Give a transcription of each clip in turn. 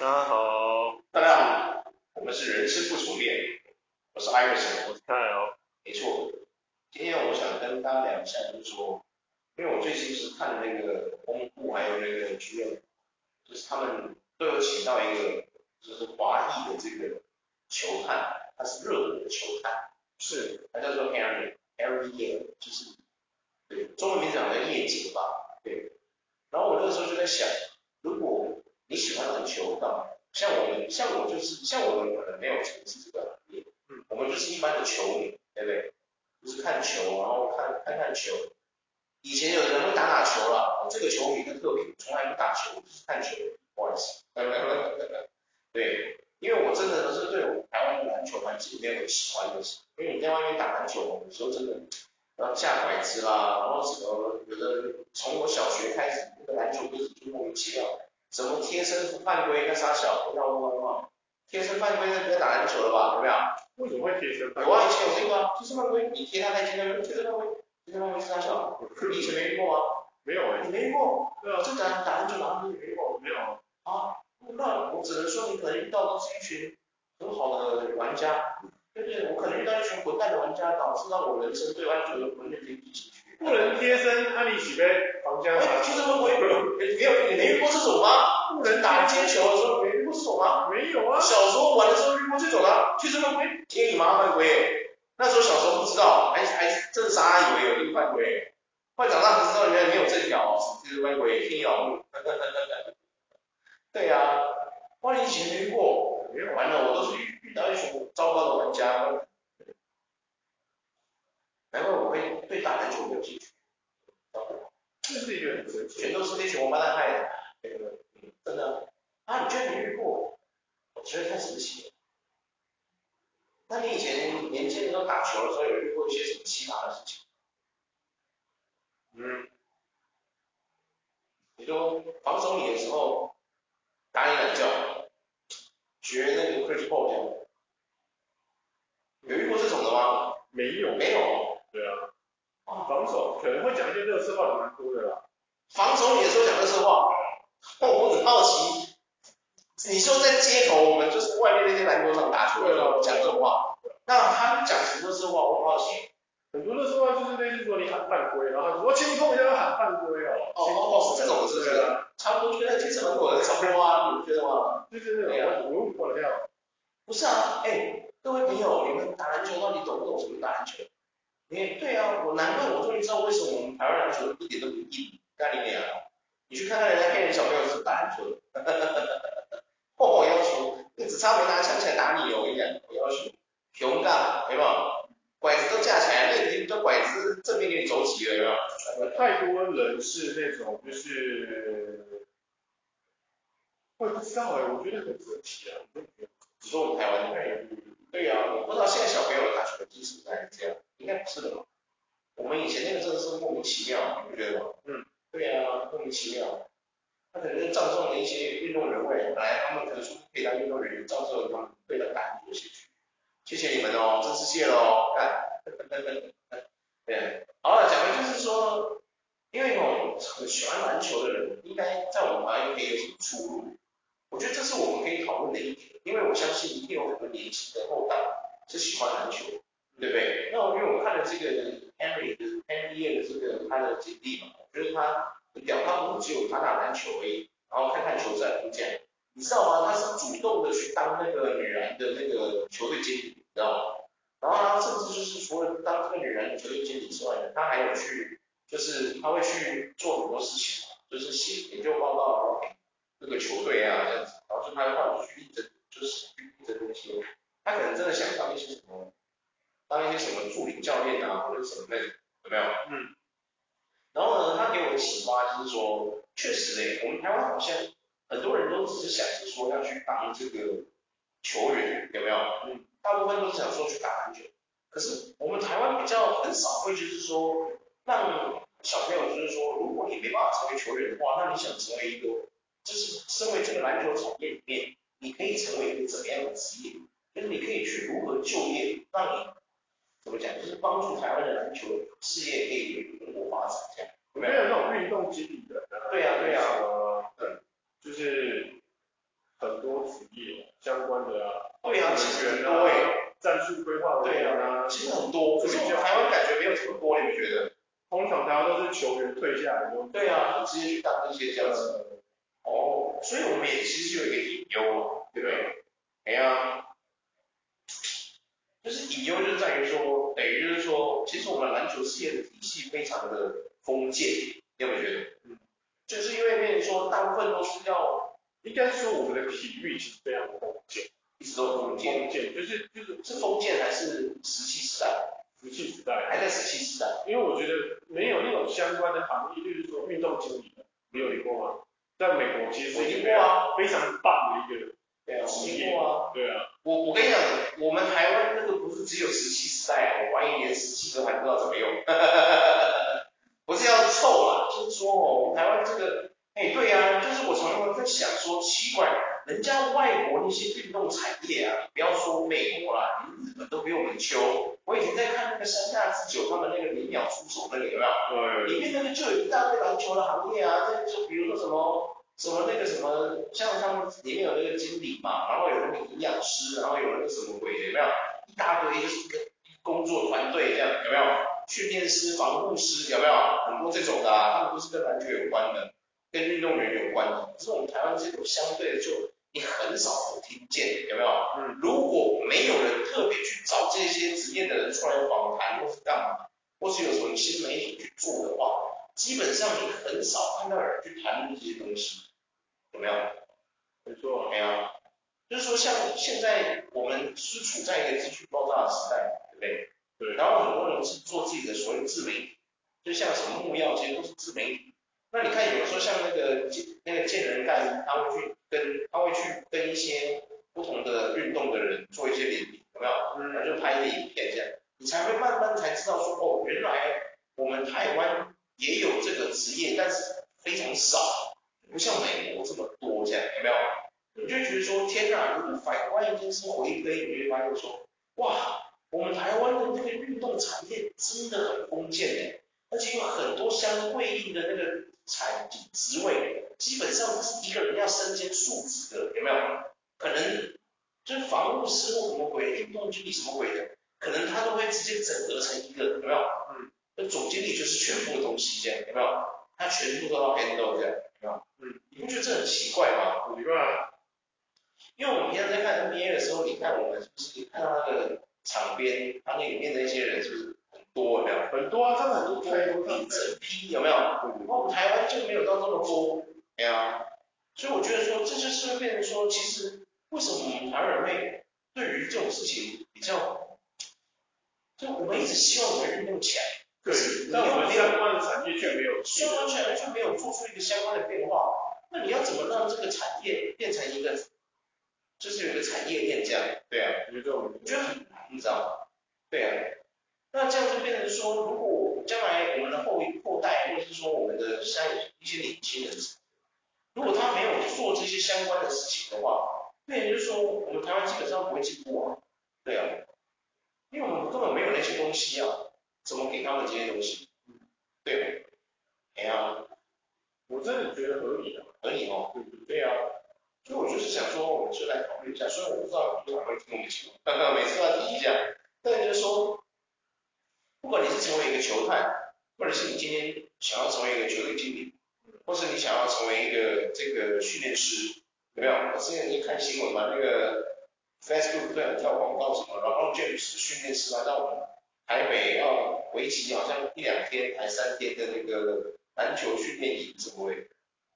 大家好，大家好，我们是人生不熟练，我是艾瑞森，我是泰哦，没错，今天我想跟大家聊一下，就是说，因为我最近是看那个公布还有那个剧院，就是他们都有请到一个，就是华裔的这个球探，他是热门的球探，是，他叫做 Harry，Harry Yeo，就是，对，中文名字好像叶杰吧，对，然后我那个时候就在想，如果你喜欢篮球的，像我们，像我就是，像我们可能没有从事这个行业，嗯，我们就是一般的球迷，对不对？就是看球，然后看看看球。以前有的人会打打球啦，这个球迷更特别，从来不打球，就是看球，不好意思。对，因为我真的是对我们台湾的篮球环境没有很喜欢的，因为你在外面打篮球，有时候真的然后下拐子啦，然后什么，有的从我小学开始，那个篮球就是就莫名其妙。什么贴身犯规？那啥小，不要忘忘。贴身犯规那别打篮球了吧？有没有？为什么会贴身犯规？有啊，以前有这个啊，贴身犯规，你贴他太近了，贴身犯规，贴身犯规是啥小？你以前没遇过吗？没有哎。你没遇过？对啊。就打打篮球哪里没遇过？没有。啊，那我只能说你可能遇到的是一群很好的玩家，对不对？我可能遇到一群混蛋的玩家，导致让我人生对篮球有混乱的进行。不能贴身，那你岂非房间？哎，贴身犯规，没有，你没遇过这种吗？不能打接球的时候没遇过这种吗？没有啊。小时候玩的时候遇过这种啊，贴身犯规，天宇麻犯规。那时候小时候不知道，还还真傻以为有这个犯规。后来长大才知道原来没有这条，贴身犯规，天要路。对呀、啊，哇，你以前没遇过？没有，完了，我都是遇遇到一群糟糕的玩家。难怪我会对打篮球没有兴趣，这是一个全都是那群王八蛋害的，对不对？真的啊，你居然没遇过，我觉得太神奇了。那你以前年轻的时候打球的时候，有遇过一些什么奇葩的事情？嗯，你说防守你的时候打你懒觉，学那个 Chris Paul 这样，有遇过这种的吗？没有，没有。对啊，啊，防守可能会讲一些垃圾话的蛮多的啦。防守你的时候讲垃圾话，哦，我很好奇，你说在街头，我们就是外面那些篮球场打球的时候讲这种话，那他讲什么垃圾话？我很好奇。很多垃圾话就是类似说你喊犯规，然后他说我前锋一下要喊犯规哦。哦哦，是这种，是不是？差不多觉得其实门口的差不多啊，你们觉得吗？就是那种我我过了掉。不是啊，哎，各位朋友，你们打篮球到底懂不懂什么打篮球？哎，对啊，我难怪我终于知道为什么我们台湾篮球一点都不硬，干你娘！你去看看人家黑人小朋友是怎么打篮球的，哈哈哈哈哈！我要求，你只差没拿枪起来打你哦，我跟你讲，我要求，熊干，有没有？拐子都架起来，那你这拐子正面给你走起了，有没有？太多人是那种就是，我也不知道哎，我觉得很神奇啊，你说我们台湾的，对呀、啊，我不知道现在小朋友打球的基础还是这样。应该不是的吧，我们以前那个真的是莫名其妙，你不觉得吗？嗯，对啊，莫名其妙。他可能是葬送了一些运动员会，本来他们可能说可以当运动员，仗重他们对他打很多兴趣。谢谢你们哦，真是谢喽，干。对，好了，讲的就是说，因为我，很喜欢篮球的人，应该在我们台湾可以有什么出路？我觉得这是我们可以讨论的一点，因为我相信一定有很多年轻的后代是喜欢篮球。对不对？那因为我看了这个 Henry 的 Henry 的这个他的经历嘛，我觉得他很屌，他不是只有他打篮球而已，然后看看球赛就这样，你知道吗？他是主动的去当那个女篮的那个球队经理，你知道吗？然后他甚至就是除了当这个女篮的球队经理之外呢，他还有去，就是他会去做很多事情，就是写研究报告，然后给那个球队啊这样子，导致他的话就去应征，就是去应征那些，他可能真的想当一些什么。当一些什么助理教练啊，或者什么那种，有没有？嗯。然后呢，他给我的启发就是说，确实诶，我们台湾好像很多人都只是想着说要去当这个球员，有没有？嗯。大部分都是想说去打篮球。可是我们台湾比较很少会就是说，让小朋友就是说，如果你没办法成为球员的话，那你想成为一个，就是身为这个篮球产业里面，你可以成为一个怎么样的职业？就是你可以去如何就业，让你怎么讲，就是帮助台湾的篮球事业可以蓬勃发展这样。有没有那种运动之理的？对呀、啊、对呀、啊，就是很多职业相关的啊。对呀、啊，其实很多哎、战术规划对呀、啊，其实很多，可是我台湾感觉没有这么多，你觉得？通常台湾都是球员退下来。对呀、啊，直接去当一些这样子。嗯、哦，所以我们也其实有一个隐忧嘛，对不对？哎呀，就是隐忧就在于说，等于就是说，其实我们篮球事业的体系非常的封建，你有没有觉得？嗯，就是因为变成说大部分都是要，应该说我们的体育其实非常封建，一直都封建，封建就是就是是封建还是石器时代？石器时代，还在石器时代，因为我觉得没有那种相关的行业，就是说运动经理，你有听过吗？在美国其实是一个非常棒的一个职业。啊，对啊。我我跟你讲，我们台湾那个不是只有石器时代，我怀疑连石器都还不知道怎么用，不是要臭啊，就是说哦，我们台湾这个，哎，对啊，就是我常常在想说，奇怪，人家外国那些运动产业啊，不要说美国啦，连日本都比我们穷。我以前在看那个山下智久他们那个零秒出手那个有没有？对。里面那个就有一大堆篮球的行业啊，在就比如说什么什么那个什么，像他们里面有那个经理嘛，然后有那个营养师，然后有那个什么鬼的有没有？一大堆就是跟工作团队这样有没有？训练师、防护师有没有？很多这种的啊，他们都是跟篮球有关的，跟运动员有关的。可是我们台湾这种相对的就。你很少能听见，有没有？嗯，如果没有人特别去找这些职业的人出来访谈，或是干嘛，或是有什么新媒体去做的话，基本上你很少看到有人去谈论这些东西，有没有？没错，没有。就是说，像现在我们是处在一个资讯爆炸的时代，对不对？对。然后很多人是做自己的所谓自媒体，就像什么木曜这些都是自媒体。那你看，有时候像那个那个健人干，他会去跟他会去跟一些不同的运动的人做一些联名，有没有？嗯，他就拍一个影片这样，你才会慢慢才知道说，哦，原来我们台湾也有这个职业，但是非常少，不像美国这么多这样，有没有？你就觉得说，天哪！如果反观一件事回归，你会发现说，哇，我们台湾的这个运动产业真的很封建诶，而且有很多相对应的那个。产职位基本上不是一个人要身兼数职的，有没有？可能就是防护师或什么鬼，运动经理什么鬼的，可能他都会直接整合成一个，有没有？嗯，那总经理就是全部的东西，这样有没有？他全部都要 handle 这样，有没有？嗯，你不觉得这很奇怪吗？奇怪啊，因为我们平常在看 NBA 的时候，你看我们是不是看到那个场边，他那里面的一些人是不是很？多这样？很多啊，他们很多，太多，一整批有没有？嗯，我们台湾就没有到这么多，没有啊。所以我觉得说，这就是变成说，其实为什么我们台湾人会对于这种事情比较，就我们一直希望我们运动起来，对，但我们相关的产业却没有，相关产业却没有做出一个相关的变化。那你要怎么让这个产业变成一个，就是有一个产业链这样？对啊，我觉得我觉得很难，你知道吗？对啊。那这样就变成说，如果将来我们的后一后代，或者是说我们的像一些年轻人，如果他没有做这些相关的事情的话，那也就是说，我们台湾基本上不会进步啊。对啊，因为我们根本没有那些东西啊，怎么给他们这些东西？对吧？哎呀，我真的觉得合理啊，合理哦。对对对啊，所以我就是想说，我们就来讨论一下，虽然我不知道有没有人会听我们节目，刚刚每次要提一下，但就是说。不管你是成为一个球探，或者是你今天想要成为一个球队经理，或是你想要成为一个这个训练师，有没有？我之前一看新闻嘛，那个 Facebook 都有跳广告什么，然后 James 训练师来到我们台北要为期好像一两天还三天的那个篮球训练营，怎么会？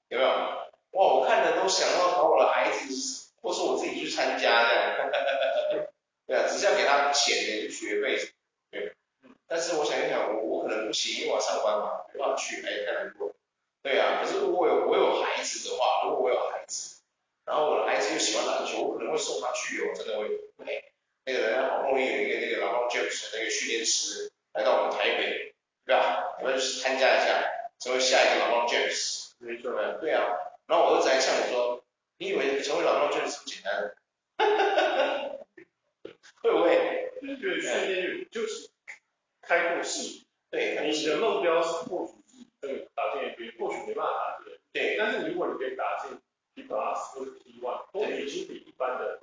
有没有？哇，我看的都想要把我的孩子，或是我自己去参加这样，对啊，只是要给他钱的学费。对但是我想一想，我我可能不行，因为我要上班嘛，没办法去，哎，太难过。对啊，可是如果有我有孩子的话，如果我有孩子，然后我的孩子又喜欢篮球，我可能会送他去哦，真的会。哎，那个人好不容易有一个那个老汪 James 那个训练师来到我们台北，对吧？我要去参加一下，成为下一个老汪 James。没错，对啊。然后我儿子还呛我说，你以为成为老汪 James 这么简单哈哈哈？哈哈哈哈会不会？就是觉得训练就是。开阔式，对，你的目标是或许是这个打进 NBA，或许没办法打进，对，但是如果你可以打进 T plus 或者 T one，都已经比一般的，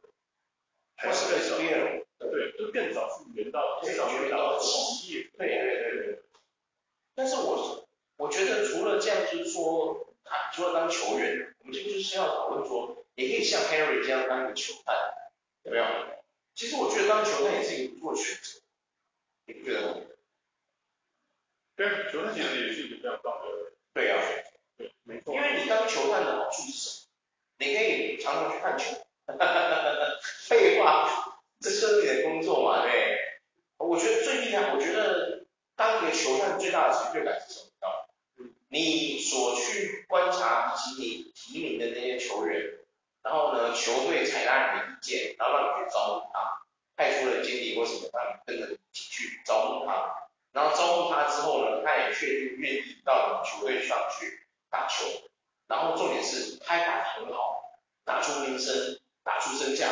还是更少，对，就更早复原到更早复原到企业。对对对对。但是我我觉得除了这样，就是说他除了当球员，我们今天就是要讨论说，也可以像 Henry 这样当一个球探，有没有？其实我觉得当球探也是一个不错的选择，你不觉得吗？对，球探其实也是一个非常棒的。对啊，对，没错。因为你当球探的好处是什么？你可以常常去看球。哈哈哈哈哈。废话，这是你的工作嘛，对。我觉得最厉害，我觉得当一个球探最大的成就感是什么？你所去观察以及你提名的那些球员，然后呢，球队采纳你的意见，然后让你去招募他，派出了经理或什么，让你跟着一起去招募他。然后招募他之后呢，他也确定愿意到你球队上去打球。然后重点是，他还打得很好，打出名声，打出身价。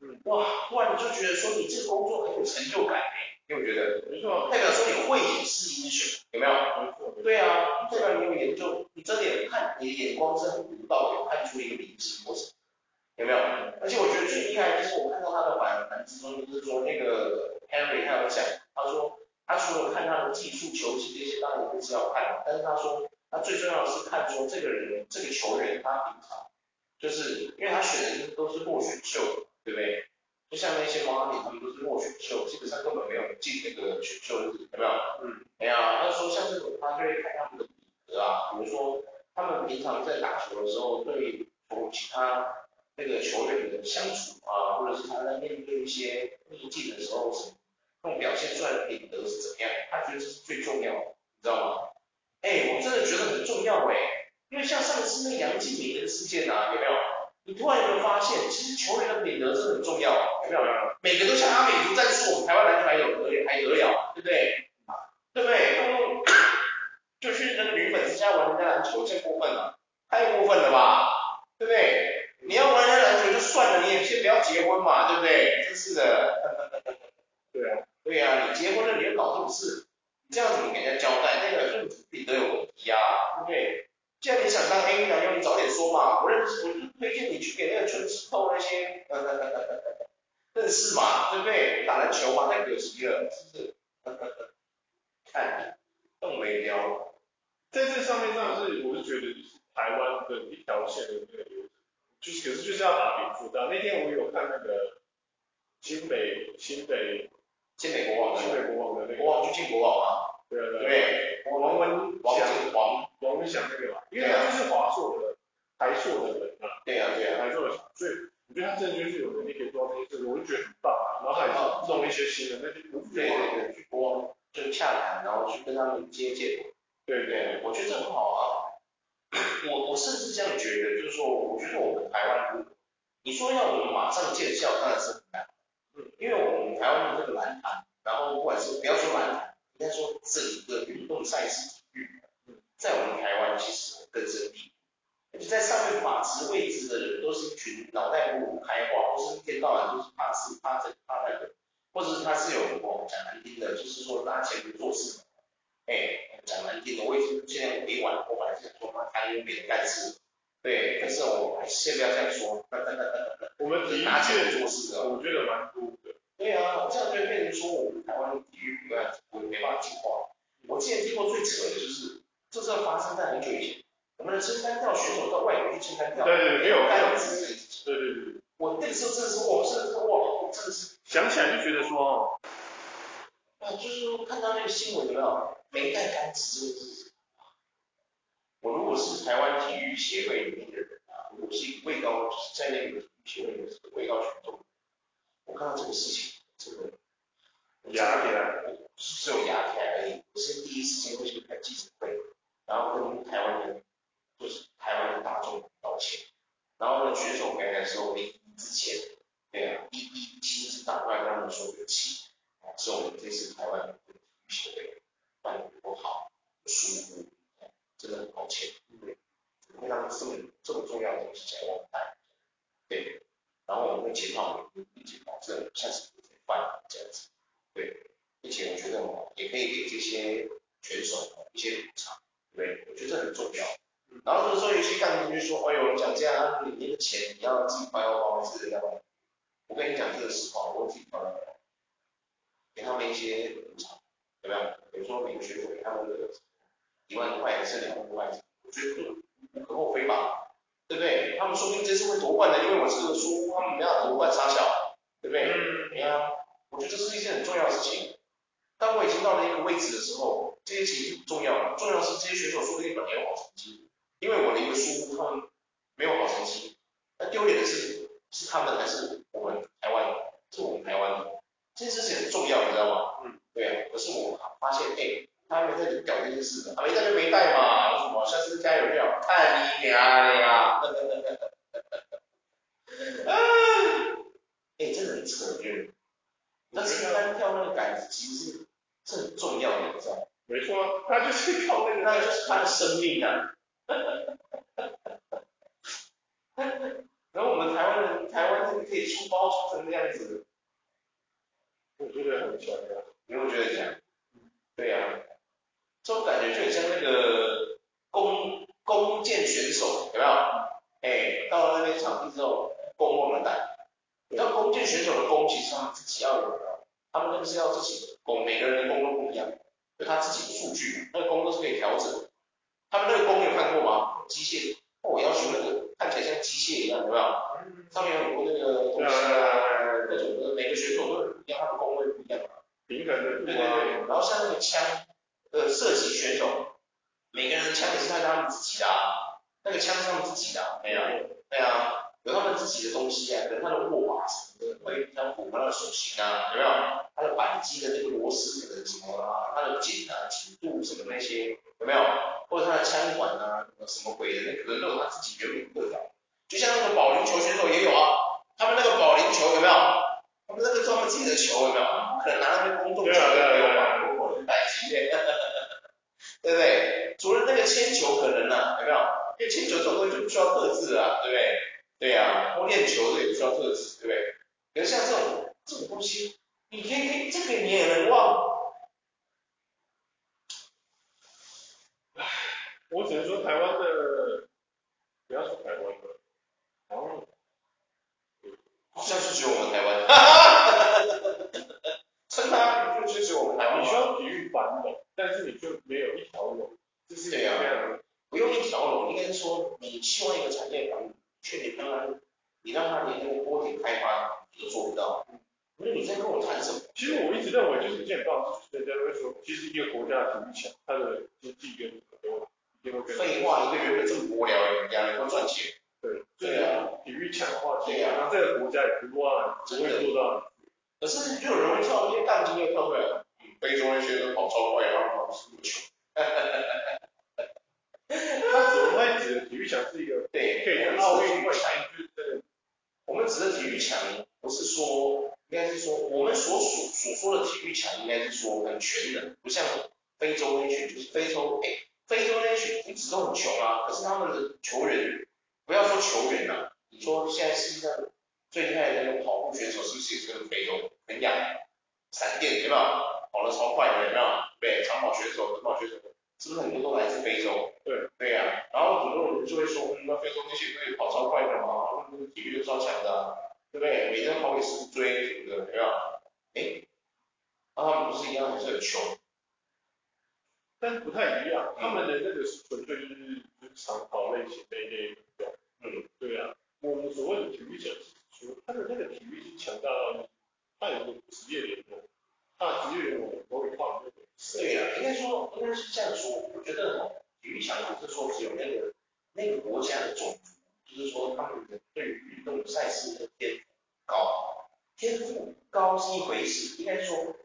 嗯，哇，哇，你就觉得说你这个工作很有成就感哎，你有觉得？没错。代表说你慧眼识英雄，有没有？没错。对啊，代表你有研究，你真的有看，你的眼光是很独到的，有看出一个明星有没有？而且我觉得最厉害的就是我看到他的访谈之中，就是说那个 Henry 他有讲，他说。他除了看他的技术、球技这些，当然也是要看，但是他说，他最重要的是看说这个人、这个球员他平常，就是因为他选的都是落选秀，对不对？就像那些马里他们都是落选秀，基本上根本没有进那个选秀，有没有？嗯。没有、啊，他说像这种，他就会看他们的品格啊，比如说他们平常在打球的时候，对从其他那个球员的相处啊，或者是他在面对一些逆境的时候什么。表现出来的品德是怎么样？他觉得是最重要的，你知道吗？哎，我真的觉得很重要哎，因为像上次那杨敬敏那个事件啊，有没有？你突然有没有发现，其实球员的品德是很重要，有没有？每个都像阿美族战术，我们台湾篮球还有得了，还得了，对不对？对不对？就去那个女粉丝家玩人家篮球，这过分了，太过分了吧？对不对？你要玩人家篮球就算了，你也先不要结婚嘛，对不对？真是的。对啊。对、啊，你结婚了，你要搞这种事，你这样怎么给人家交代？那个父子品都有问题啊，对不对？既然你想当 A 男优，你早点说嘛，我认识，我就推荐你去给那个春枝透那些，呵呵呵认识嘛，对不对？打篮球嘛，太可惜了，是不是？呵呵呵看，更没聊。在这上面上是，我是觉得就是台湾的一条线的那个就是就是要打比数的。那天我有看那个新北新北。新北国王，新北国王的那个，国王去进国王嘛，对对对，王文王王王文祥那个嘛，因为他就是华硕的台硕的人啊，对啊对啊，台硕的，所以我觉得他真的就是有能力可以做到这些事，我就觉得很棒啊，然后他也是弄一些新的那些，对对对，去国王就洽谈，然后去跟他们接见，对。对，我觉得这很好啊，我我甚至这样觉得，就是说，我觉得我们台湾，你说要我们马上见效，当然是很难。嗯因为我们台湾的这个篮坛，然后不管是不要说篮坛，应该说整个运动赛事体育，在我们台湾其实根深蒂固，而且在上面把持位置的人都是一群脑袋不如开化，或是一天到晚就是怕事怕这怕那个，或者是他是有哦讲难听的，就是说拿钱不做事，哎讲难听的，我已经现在委婉，我本来想说他贪污别人干事，对，但是我还是先不要这样说。我们的确做事的，我觉得蛮多的。对啊，这样就变成说我们台湾的体育不要，我没办法进化。我之前听过最扯的就是，这是发生在很久以前，我们的撑杆跳选手到外国去撑杆跳，对对对，没有杆子，对对对。我那个时候真的是哇，真的是哇，真的是。想起来就觉得说哦，啊，就是说看到那个新闻有没有，没带杆子这个事。我如果是台湾体育协会里面的人啊，我是一个位高，就是在那个。体育协会的位高权重，我看到这个事情，这个压起来，只有压起来而已，我是第一时间会去开记者会，然后跟台湾人，就是台湾的大众道歉，然后呢，选手回来的时候，临离之前，对啊，一一亲自打过来跟他们说对不起，是我们这次台湾的体育协会办的不好，不舒服，真的很抱歉，对，会让这么这么重要的东西在忘带。对，然后我们会检讨，一直保证下次不会犯这样子。对，并且我觉得哦，也可以给这些选手一些补偿。对，我觉得这很重要。然后这个时候有些干部就说，哎呦，讲这样，你你的钱你要自己掏腰包还是人家包？我跟你讲这个实话，我自己掏腰包。给他们一些补偿，有没有？比如说每个学费给他们的一万块还是两万块，我觉得无可厚非吧，对不对？他们说不定这次会夺冠的，因为我这个书他们没有夺冠杀小，对不对？嗯。对啊，我觉得这是一件很重要的事情。当我已经到了一个位置的时候，这些其实不重要了，重要的是这些选手说不定本来有好成绩，因为我的一个书他们没有好成绩，那丢脸的是是他们还是我们台湾？是我们台湾的，这件事情很重要，你知道吗？嗯，对啊。可是我发现，哎，他没在搞这件事的，啊没带就没带嘛，为什么？下次加油票，看你娘的呀！哎，真的很扯，我觉得。那是单跳那个杆子，其实是是很重要的，你知道吗？没错，他就是靠那个，那就是他的生命啊。然后我们台湾人，台湾人可以出包出成这样子，我觉得很强啊。你有没有觉得强？对呀、啊，这种感觉就很像那个弓弓箭选手，有没有？哎，到了那边场地之后，弓忘了带。你知道弓箭选手的弓其实他们自己要有的，他们那个是要自己的弓，每个人的弓都不一样，有他自己的数据，那个弓都是可以调整。他们那个弓你有看过吗？机械。我要学那个看起来像机械一样，有没有？上面有很多那个东西啊，各种的，每个选手都不一样，他的工位不一样嘛。平衡的。对对对。然后像那个枪的射击选手，每个人的枪也是他他们自己的，那个枪是他们自己的，没有？对啊，有他们自己的东西啊，可能他的握把什么的会比较符合他的手型啊，有没有？他的扳机的那个螺丝可能什么啊，他的紧啊紧度什么那些，有没有？或者他的枪管啊，什么鬼的，那可能都有他自己原本的特长。就像那个保龄球选手也有啊，他们那个保龄球有没有？他们那个专门自己的球有没有？可能拿那个公众球都没有吧？我很担心耶，对不对？除了那个铅球可能啊，有没有？因为铅球这种东西就不需要特质啊，对不对？对呀、啊，或练球这也不需要特质，对不对？可是像这种这种东西，你可以可以这个你也能忘。我只能说台湾的，不要说台湾的，台湾，好像是只有我们台湾，哈哈哈哈哈，称他就只有我们台湾。你需要体育繁荣，但是你就没有一条龙，这是这样。不用一条龙，应该是说你希望一个产业繁荣，却你让他，你让他连那个锅底开发你都做不到。那你在跟我谈什么？其实我一直认为就是见报，就是人家会说，其实一个国家体育强，它的经济跟很多。废话，一个原本这么无聊的国家能够赚钱？对，对啊，体育强的话，对啊，那这个国家也不乱，只会做到。可是就有人会跳一些杠精又跳出来了，非洲那些都跑超快，然后跑这么久。哈哈哈哈哈。他怎么会指的体育强是一个？对，可以跟奥运会相比，对。我们指的体育强，不是说，应该是说，我们所所所说的体育强，应该是说很全能，不像非洲那群，就是非洲，哎。非洲那些一直都很穷啊，可是他们的球员，不要说球员啊，你说现在世界上最厉害的那种跑步选手是不是也是跟非洲？肯亚、闪电有没有？跑得超快的有没有？对，长跑选手、短跑选手，是不是很多都来自非洲？对，对呀、啊。然后很多人就会说，嗯，那非洲那些可以跑超快的嘛，那个体育都超强的、啊，对不对？每天跑给师傅追什么的，有没有？哎，那他们不是一样还是很穷？但是不太一样，他们的那个是纯粹就是长跑类型的一类运动。嗯，对啊，我们所谓的体育强是说，他的那个体育是强大到，他有个职业联盟，他职业联盟都会放那个。对呀、啊，应该说应该是这样说，我觉得哦体育强不是说只有那个那个国家的种族，就是说他们的对于运动赛事的天赋高，天赋高是一回事，应该说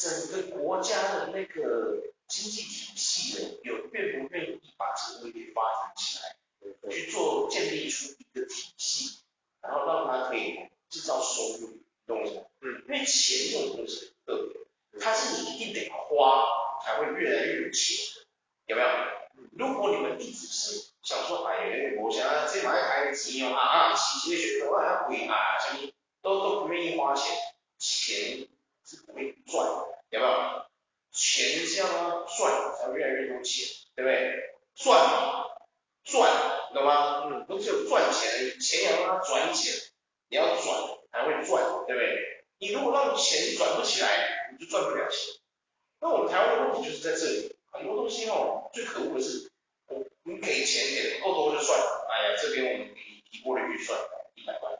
整个国家的那个。经济体系的有愿不愿意把这个东西发展起来，去做建立出一个体系，然后让它可以制造收入，懂吗？嗯，因为钱这种东西很特别，它是你一定得花才会越来越有钱，有没有？如果你们一直是想说，哎呀，我想要这买台机哦啊啊，洗鞋选手啊贵啊，什么都都不愿意花钱，钱是不会赚，有没有？钱是要让它赚，才会越来越多钱，对不对？赚，赚，你懂吗？嗯，不是有赚钱而已，钱也要让它转起来，你要转才会赚，对不对？你如果让钱转不起来，你就赚不了钱。那我们台湾的问题就是在这里，很多东西哦，最可恶的是，我你给钱给的不够多就算了，哎呀，这边我们给你提拨了预算一百万，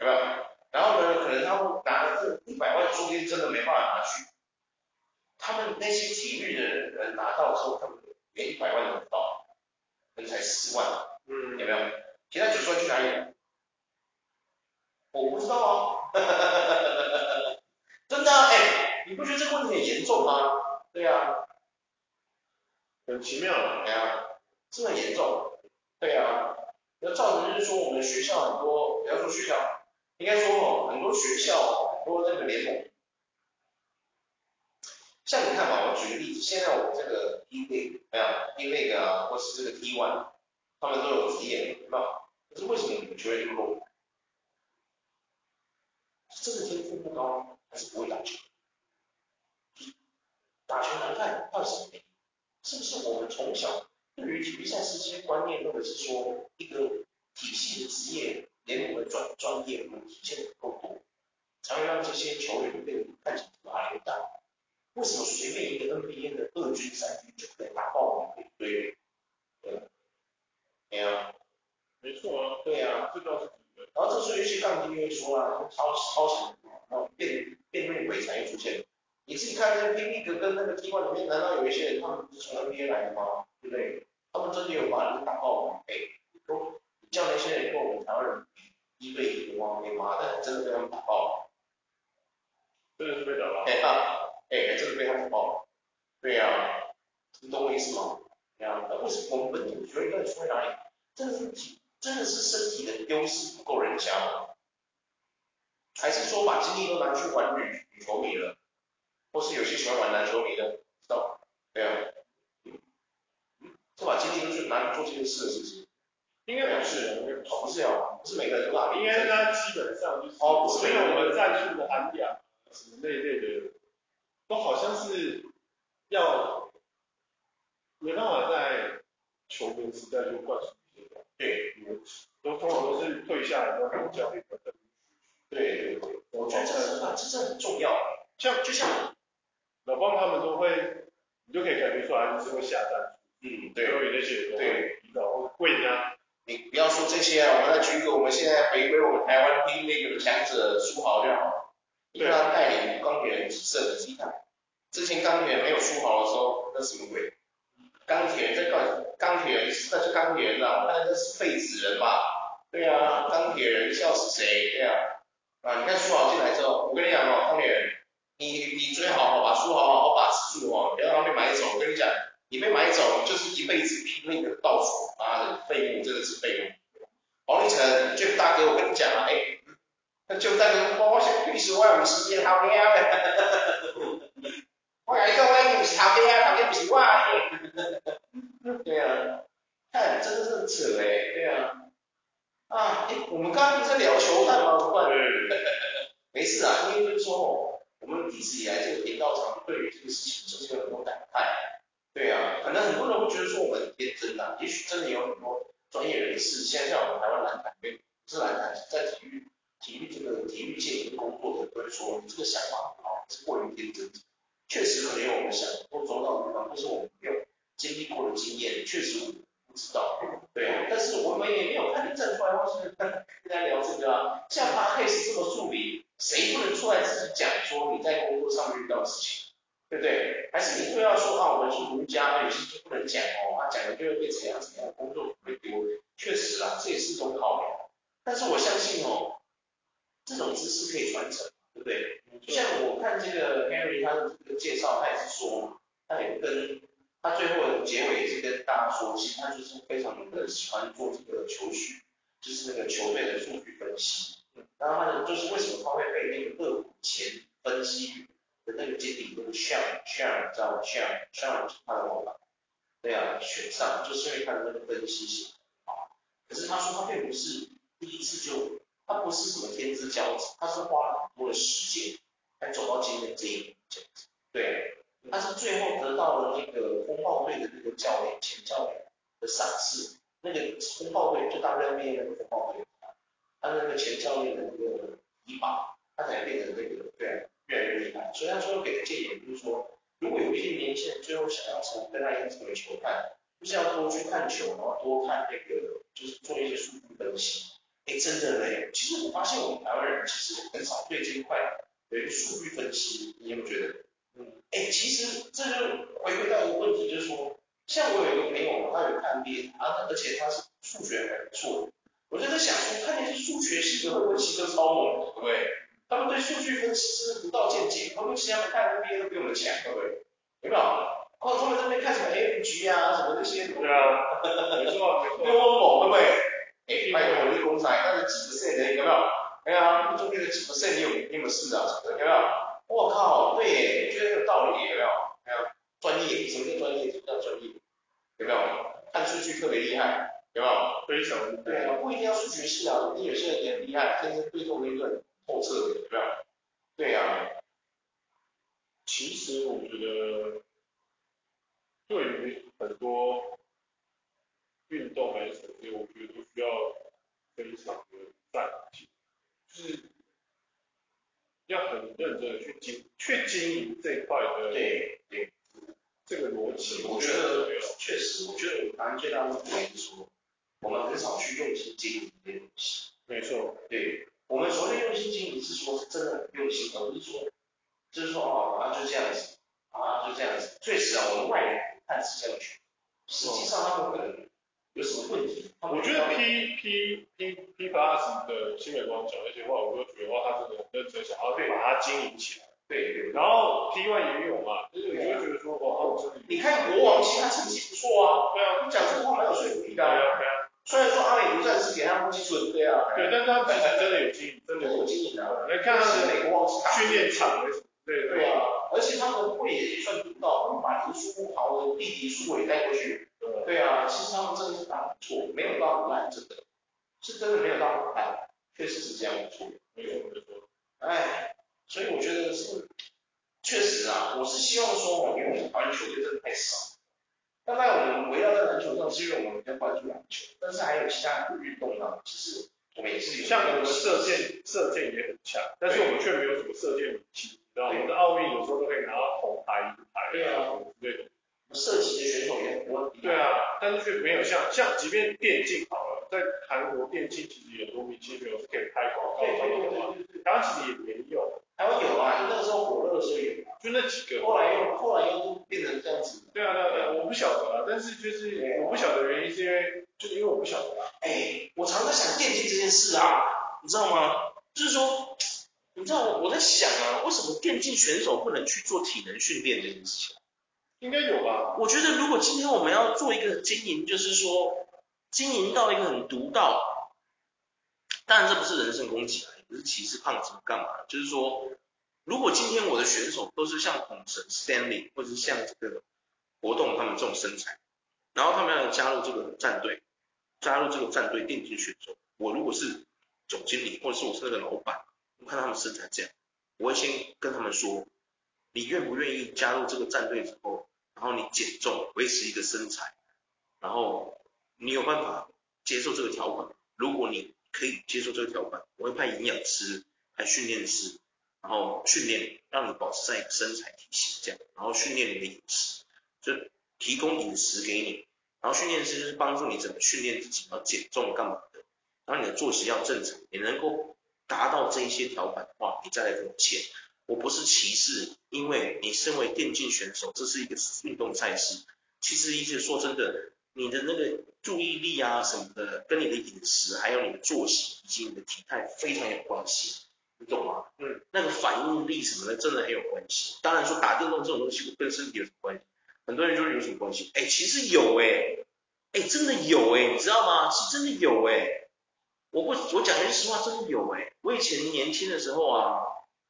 有没有？然后呢，可能他们拿了这一百万，说不定真的没办法拿去。他们那些体育的人拿到之后，他们连一百万都不到，那才十万，嗯，有没有？其他九十万去哪里了？我不知道啊，真的，哎，你不觉得这个问题很严重吗？对啊，很奇妙，对啊，这很严重，对啊，那造成就是说我们学校很多，不要说学校，应该说哦，很多学校，很多这个联盟，像你看嘛，我举个例子，现在我们这个 D l e 没有 D l e 啊，或是这个 T One，他们都有职业，对吧？可是为什么你们球员不够？真的天赋不高，还是不会打球？打球难看，到底什么原因？是不是我们从小对于体育赛事这些观念，或者是说一个体系的职业联盟的专专业，我们体现的不够多，才会让这些球员被看成阿联大？为什么随便一个 NBA 的二军、三军就可以打爆我们一堆人？对，没有，没错啊，对啊，这倒是。然后这时候有些杠精又说啊，超超强，然后辩辩论伪才又出现了。你自己看那个 P. League 跟那个 T1 里面，难道有一些人他们不是从 NBA 来的吗？对不对？他们真的有把人打爆吗？哎，都叫那些人跟我们台湾人一对一的话，被妈的，真的被他们打爆。真的是被打爆。哎哈，哎，真的被他们打爆。对呀、啊，你懂我意思吗？啊，那为什么我们本土球员到底出在哪里？真的是真的是身体的优势不够人家吗？还是说把精力都拿去玩女女球迷了？或是有些喜欢玩男球迷的，知道？对啊，嗯，是把精力都去拿去做这件事的事情？应该不是，应该不是哦，不是每个人都打。应该他基本上就是哦，没有我们战术的涵养，什么那一类的，都好像是要没办法在球员时代就灌输。对，都通常都是退下来之后教练的。对对对，我觉得这是这这很重要。像就像老邦他们都会，你就可以感觉出来就是会下单。嗯，对，有那些对，然后贵啊。你不要说这些啊，我们来举一个，我们现在回归我们台湾第一那个强者书豪就好。你看他带领钢铁人几胜，你自己看。之前钢铁人没有书豪的时候，那什么鬼？钢铁这个钢铁人，那是钢铁人啊，我看那是废纸人吧？对啊，钢铁人笑死谁？对啊，啊，你看书豪进来之后，我跟你讲哦，钢铁人，你你最好好把书豪好好把持住哦，不要让他被买走。我跟你讲，你被买走就是一辈子拼命的倒数，妈的废物，真的是废物。黄立成，Jeff 大哥，我跟你讲啊，哎，那就大哥，我先退休，我五十年好命的。我讲你讲，我五十好命啊，他们不是我。对啊，看真的是扯哎，对啊，啊，哎，我们刚刚不是在聊球探吗？不对，没事啊，因为就是说哦，我们一直以来这个频道上对于这个事情就是有很多感慨，对啊，可能很多人会觉得说我们很天真呐，也许真的有很多专业人士，现在像我们台湾篮坛，对，不是篮坛，在体育体育这个体育界的工作者都会说，你这个想法很好，是过于天真，确实可能有我们想的都走到的地方，但是我们没有。经历过的经验，确实我不知道，对啊，但是我们也没有看你站出来，或是跟大家聊这个啊。像他 case 这么著名，谁不能出来自己讲说你在工作上面遇到的事情，对不对？还是你会要说啊，我们是儒家，有些就不能讲哦，他讲了就会被怎样怎样，工作会丢。确实啦，这也是一种考量。但是我相信哦，这种知识可以传承，对不对？就像我看这个 Henry 他的这个介绍，他也是说，他也跟。他最后的结尾也是跟大家说，其实他就是非常的喜欢做这个球序，就是那个球队的数据分析。然后他的就是为什么他会被那个乐前分析的那个经理那个 Sean Sean 知道吗？Sean Sean 是他的老板，对啊，选上就是因为他的那个分析是啊。可是他说他并不是第一次就，他不是什么天之骄子，他是花了很多的时间才走到今天这一步这样子，对。他是最后得到了那个风暴队的那个教练，前教练的赏识。那个风暴队就 WNBA 那个风暴队，他的那个前教练的那个提拔，他才变得那个对啊，越来越厉害。所以他最后给的建议就是说，如果有一些年轻人最后想要成跟他一样成为球探，就是要多去看球，然后多看那个，就是做一些数据分析。哎，真的嘞，其实我发现我们台湾人其实很少对这一块有一个数据分析，你有没有觉得？嗯，哎，其实这就回归到一个问题，就是说，像我有一个朋友，他有看 NBA 啊，而且他是数学还不错，我就在想说，看那些数学系的会不会骑车超猛，对不对？他们对数据分析是不到见解，会不会其他看 NBA 都比我们强，对不对？有没有？哦，他们这边看什么 AMG 啊，什么那些，对啊，没错没错，比我猛，对不对？哎，拜托我是公仔，那是几个 percent 有没有？哎呀，中间的几个 percent 你有你有没有试啊？有没有？我靠，对，我觉得很有道理，有没有？哎呀，专业，什么叫专业？什么叫专业？有没有？看数据特别厉害，有没有？非常对啊，不一定要数学系啊，你有些人也很厉害，天生对动力就很透彻的，有没有？对啊。其实我觉得，对于很多运动来说，我觉得都需要非常的战绩，就是要很认真的去经去经营这一块的。对对。这个逻辑，我觉得确实，我觉得我们最大的问题是说，我们很少去用心经营这些东西。没错。对，我们所谓用心经营，是说是真的很用心，而不是说，就是说哦，啊就这样子，啊就这样子。确实啊，我们外人看是这样去，实际上他们可能有什么问题？我觉得 P P P P Plus 的新美光讲那些话，我都觉得话，他真的很认真想要对把它经营起来。对对。然后 P One 也有嘛，就是你会觉得说，哇，好真的。你看国王，其实他成绩不错啊。对啊。讲这个话蛮有说服力的。对啊对啊。虽然说阿美独战士给他们基础对啊。对，但是他其实真的有经营，真的有经营的。你看他的美国王训练场，对对啊。而且他们会也算独到，他们把这个苏豪的弟弟苏伟带过去。对啊，其实他们真的是打不错，没有到很烂，真的，是真的没有到很烂，确实是这样没错。没错没错。哎，所以我觉得是。确实啊，我是希望说，因为我们台湾球队真的太少。大概我们围绕在篮球上，是因为我们比较关注篮球，但是还有其他的运动呢，其实我们也是有。像我们射箭，射箭也很强，但是我们却没有什么射箭武器，知道吗？我们的奥运有时候都可以拿到铜牌、银牌。对啊，对的。射击的选手也很多。对啊，但是却没有像像，即便电竞好了，在韩国电竞其实也多明星朋友是可以拍广告的嘛，台湾其实也没有。台湾有啊，就那个时候火热的时候有，就那几个。后来又后来又都变成这样子。对啊对啊对啊，我不晓得啊，但是就是我不晓得原因是因为，就是因为我不晓得啊。哎，我常在想电竞这件事啊，你知道吗？就是说，你知道我我在想啊，为什么电竞选手不能去做体能训练这件事情？应该有吧？我觉得如果今天我们要做一个经营，就是说经营到一个很独到，当然这不是人身攻击啊。也不是歧视胖子干嘛？就是说，如果今天我的选手都是像孔神 Stanley 或者是像这个活动他们这种身材，然后他们要加入这个战队，加入这个战队电竞选手，我如果是总经理或者是我是那个老板，我看他们身材这样，我会先跟他们说，你愿不愿意加入这个战队之后，然后你减重维持一个身材，然后你有办法接受这个条款，如果你可以接受这个条款，我会派营养师、派训练师，然后训练让你保持在一个身材体系这样，然后训练你的饮食，就提供饮食给你，然后训练师就是帮助你怎么训练自己，要减重干嘛的，然后你的作息要正常，你能够达到这一些条款的话，你再来跟我签。我不是歧视，因为你身为电竞选手，这是一个运动赛事，其实一直说真的。你的那个注意力啊什么的，跟你的饮食，还有你的作息以及你的体态非常有关系，你懂吗？嗯，那个反应力什么的，真的很有关系。当然说打电动这种东西跟身体有什么关系？很多人就有什么关系？哎，其实有哎，哎，真的有哎，你知道吗？是真的有哎。我不，我讲句实话，真的有哎。我以前年轻的时候啊，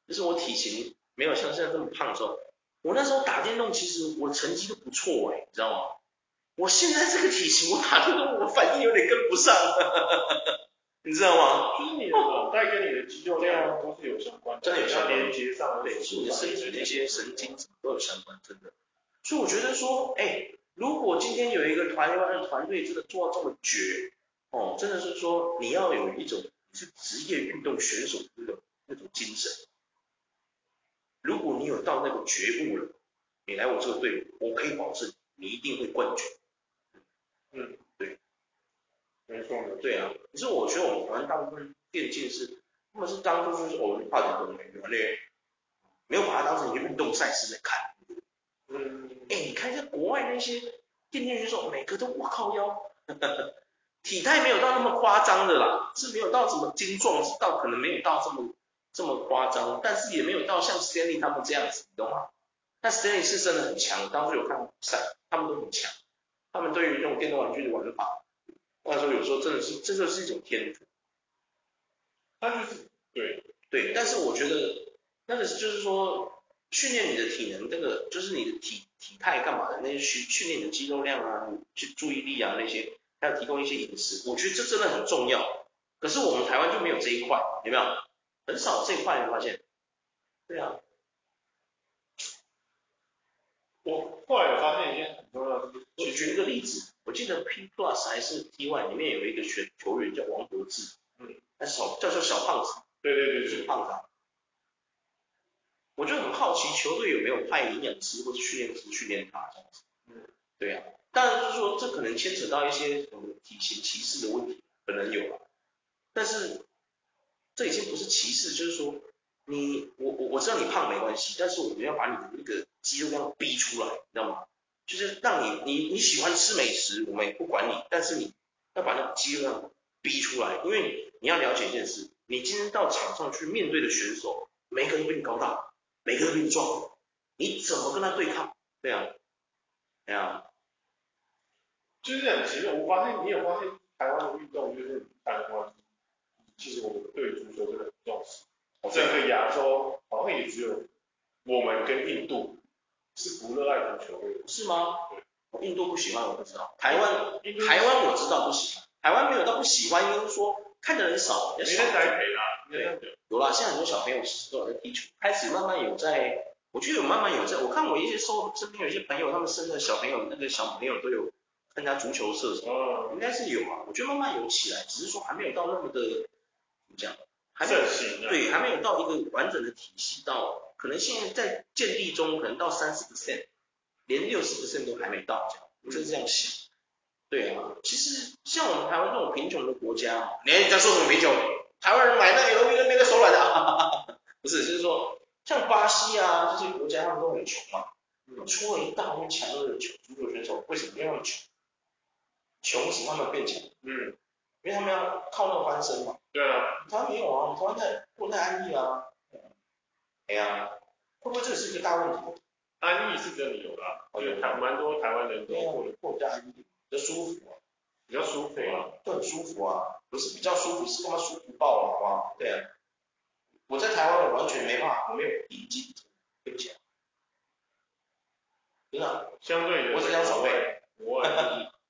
就是我体型没有像现在这么胖的时候，我那时候打电动，其实我成绩都不错哎，你知道吗？我现在这个体型，我打电动我反应有点跟不上，你知道吗？就是你的脑袋跟你的肌肉量都是有相关的，真的有相关，连接上，对，是你的身体的一些神经什么都有相关，真的。所以我觉得说，哎，如果今天有一个台湾的团队真的做到这么绝，哦，真的是说你要有一种你是职业运动选手的那种那种精精神。如果你有到那个觉悟了，你来我这个队伍，我可以保证你一定会冠军。嗯，对，没错，对啊。可是我觉得我们台湾大部分电竞是，他们是当做是我们发展的，对不对？没有把它当成一个运动赛事在看。嗯，哎，你看一下国外那些电竞选手，每个都哇靠腰，呵 呵体态没有到那么夸张的啦，是没有到什么精壮，到可能没有到这么这么夸张，但是也没有到像 Stanley 他们这样子，你懂吗？但 Stanley 是真的很强，当时有看比赛，他们都很强，他们对于那种电动玩具的玩法，或者说有时候真的是，这就是一种天赋。他就是对对，但是我觉得那个是就是说训练你的体能，这个就是你的体体态干嘛的，那些训训练你的肌肉量啊，去注意力啊那些。还有提供一些饮食，我觉得这真的很重要。可是我们台湾就没有这一块，有没有？很少这一块，你发现？对啊。我后来有发现一件很重要的事，我举一个例子，我记得 P Plus 还是 T One 里面有一个选球员叫王柏志，嗯，那小叫做小胖子，对对对，是胖子。我就很好奇，球队有没有派营养师或者训练师训练他这样子？对啊。当然就是说，这可能牵扯到一些什么体型歧视的问题，可能有吧。但是这已经不是歧视，就是说你我我我知道你胖没关系，但是我们要把你的那个肌肉量逼出来，你知道吗？就是让你你你喜欢吃美食，我们也不管你，但是你要把那个肌肉量逼出来，因为你你要了解一件事，你今天到场上去面对的选手，每个人都比你高大，每个人都比你壮，你怎么跟他对抗？对啊，对啊。就是很奇妙，我发现你有发现台湾的运动就是看的话，其实我们对足球真的很重视。整个亚洲好像也只有我们跟印度是不热爱足球的，是吗？对，印度不喜欢我不知道，台湾台湾我知道不喜欢，台湾没有到不喜欢，因为说看的人少，没人栽培啦。对，有啦，现在很多小朋友其实都有在踢球，开始慢慢有在，我觉得有慢慢有在，我看我一些收身边有一些朋友，他们生的小朋友那个小朋友都有。参加足球社什么，应该是有啊，我觉得慢慢有起来，只是说还没有到那么的怎么讲，还没有对，还没有到一个完整的体系到，可能现在在建立中，可能到三十 percent，连六十 percent 都还没到这样，我是这样想。对啊，其实像我们台湾这种贫穷的国家，你你在说什么贫穷？台湾人买那 LV 都没个手软的，不是，就是说像巴西啊这些国家，他们都很穷嘛，出了一大堆强的球足球选手，为什么因为他们穷？穷使他们变强，嗯，因为他们要靠那个翻身嘛。对啊。台湾没有啊，台湾太过太安逸啊。哎呀，会不会这是一个大问题？安逸是真的有啦，我觉得台蛮多台湾人都过得过得安逸，比较舒服啊，比较舒服啊，就很舒服啊，不是比较舒服，是他妈舒服爆了，好不好？对啊。我在台湾我完全没办法，我没有底气，对不起。真的。相对的。我只想守卫。我。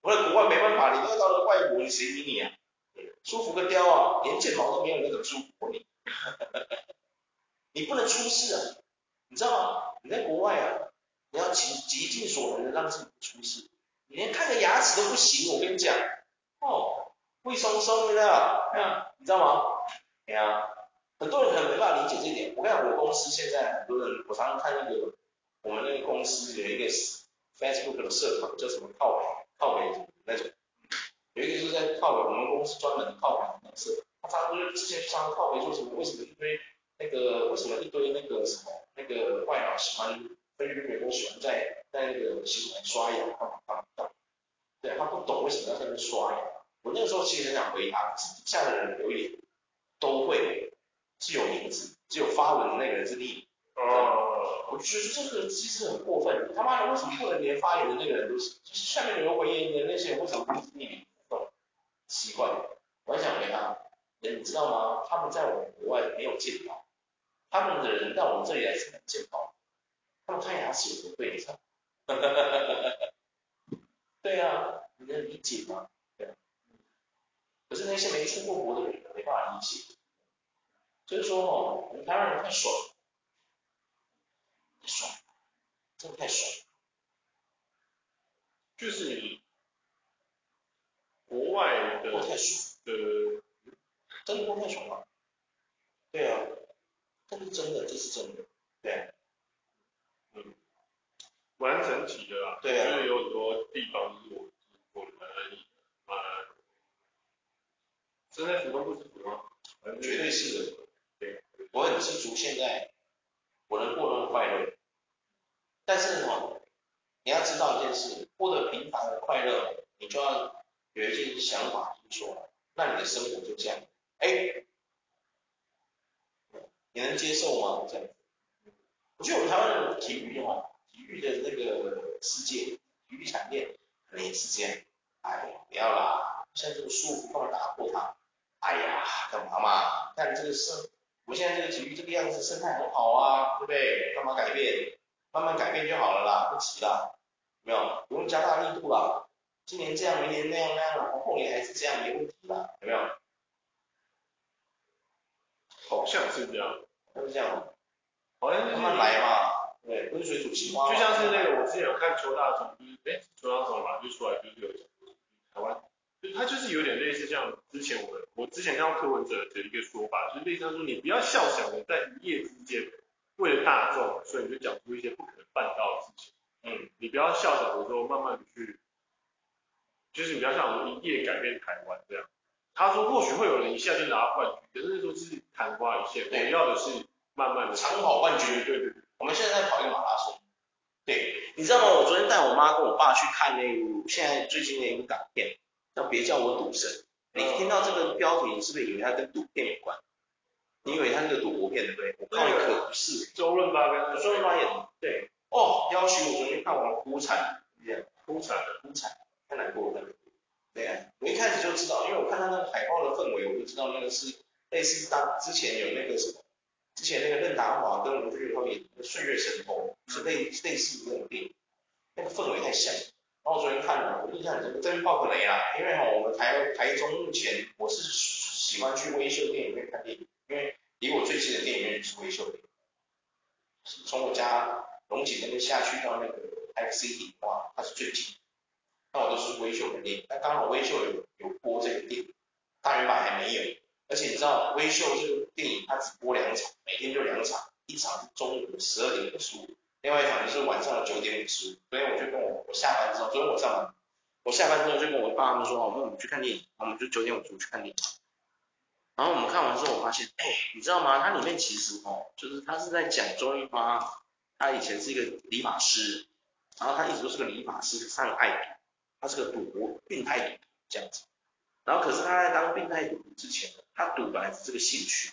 我在国外没办法，你都到了外国，你谁理你啊？舒服个雕啊，连键盘都没有，你怎么舒服你？你不能出事啊，你知道吗？你在国外啊，你要极极尽所能的让自己出事，你连看个牙齿都不行，我跟你讲，哦，会松松的，啊，你知道吗？对啊，很多人可能没办法理解这一点。我跟你讲，我公司现在很多人，我常常看那个我们那个公司有一个 Facebook 的社团，叫什么靠北。靠北那种，有一个就是在靠北，我们公司专门的靠北的社，他常常就是之前常常靠北说什么，为什么一堆那个为什么一堆那个什么那个外劳喜欢菲律宾员工喜欢在在那个洗手台刷牙干嘛干嘛干嘛，对，他不懂为什么要在那刷牙。我那个时候其实很想回答，底下的人留言都会是有名字，只有发文的那个人是匿哦，我觉得这个其实很过分，他妈的为什么不能连发言的那个人都是，就是下面留回言的那些人为什么不是匿名？哦，奇怪，我很想回答，人你知道吗？他们在我们国外没有健保，他们的人到我们这里来是能健保，他们看牙齿有多对称？对啊，你能理解吗？对啊，可是那些没出过国的人没办法理解。就是说哦，我们台湾人太爽，太爽，真的太爽。就是你国外的，太爽，呃，真的过太爽了。对啊，这是真的。这是真的对，嗯，蛮神奇的啦。对啊。就是有很多地方是我我蛮安逸的，蛮。身在福中不知福吗。绝对是的。对。我很知足，现在我能过那么快乐。但是哈，你要知道一件事，过得平凡的快乐，你就要有一件想法，就是说，那你的生活就这样。哎。你能接受吗？这样子，我觉得我们台湾的体育哈，体育的那个世界，体育产业可能也是这样。哎，不要啦，现在这么舒服，干嘛打破它？哎呀，干嘛嘛？看这个生，我现在这个体育这个样子，生态很好啊，对不对？干嘛改变？慢慢改变就好了啦，不急啦，有没有？不用加大力度啦。今年这样，明年那样那样，然后后年还是这样，没问题啦，有没有？好像是这样，就是这样，好像是慢慢来嘛，对，温水就像是那个我之前有看邱大总，就是哎，邱大总嘛，就出来就是有讲，台湾，就他就是有点类似像之前我们，我之前看到柯文哲的一个说法，就是类似说你不要笑想着在一夜之间为了大众，所以你就讲出一些不可能办到的事情，嗯，你不要笑想着说慢慢去，就是你不要笑想着一夜改变台湾这样。他说或许会有人一下就拿到冠军，可是说是昙花一现，我要的是慢慢的长跑冠军。对对对，我们现在在跑一个马拉松。对，你知道吗？我昨天带我妈跟我爸去看那部现在最近的一部港片，叫《别叫我赌神》。你听到这个标题，你是不是以为它跟赌片有关？你以为它是个赌博片，对不对？我告诉你可不是。周润发跟周润发演的。对。哦，要求我昨天看完哭惨，哭惨了，哭惨，太难过了。对啊，我一开始就知道，因为我看他那个海报的氛围，我就知道那个是类似当之前有那个什么，之前那个任达华跟吴俊浩演的《岁月神偷》，是类类似这种电影，那个氛围太像。然后我昨天看了，我印象很深，真爆个雷啊！因为哈，我们台台中目前我是喜欢去威秀电影院看电影，因为离我最近的电影院是威秀的，从我家龙井那边下去到那个 X C 的话，它是最近。那我都是威秀的电影，但刚好威秀有有播这个电影，大圆满还没有。而且你知道微秀这个电影它只播两场，每天就两场，一场是中午十二点五十五，另外一场就是晚上的九点五十五。所以我就跟我我下班之后，昨天我上班，我下班之后就跟我爸他们说，我们我们去看电影，我们就九点五十五去看电影。然后我们看完之后，我发现，哎，你知道吗？它里面其实哦，就是他是在讲周润发，他以前是一个理发师，然后他一直都是个理发师，他很爱赌。他是个赌博病态赌这样子，然后可是他在当病态赌徒之前，他赌本来是这个兴趣。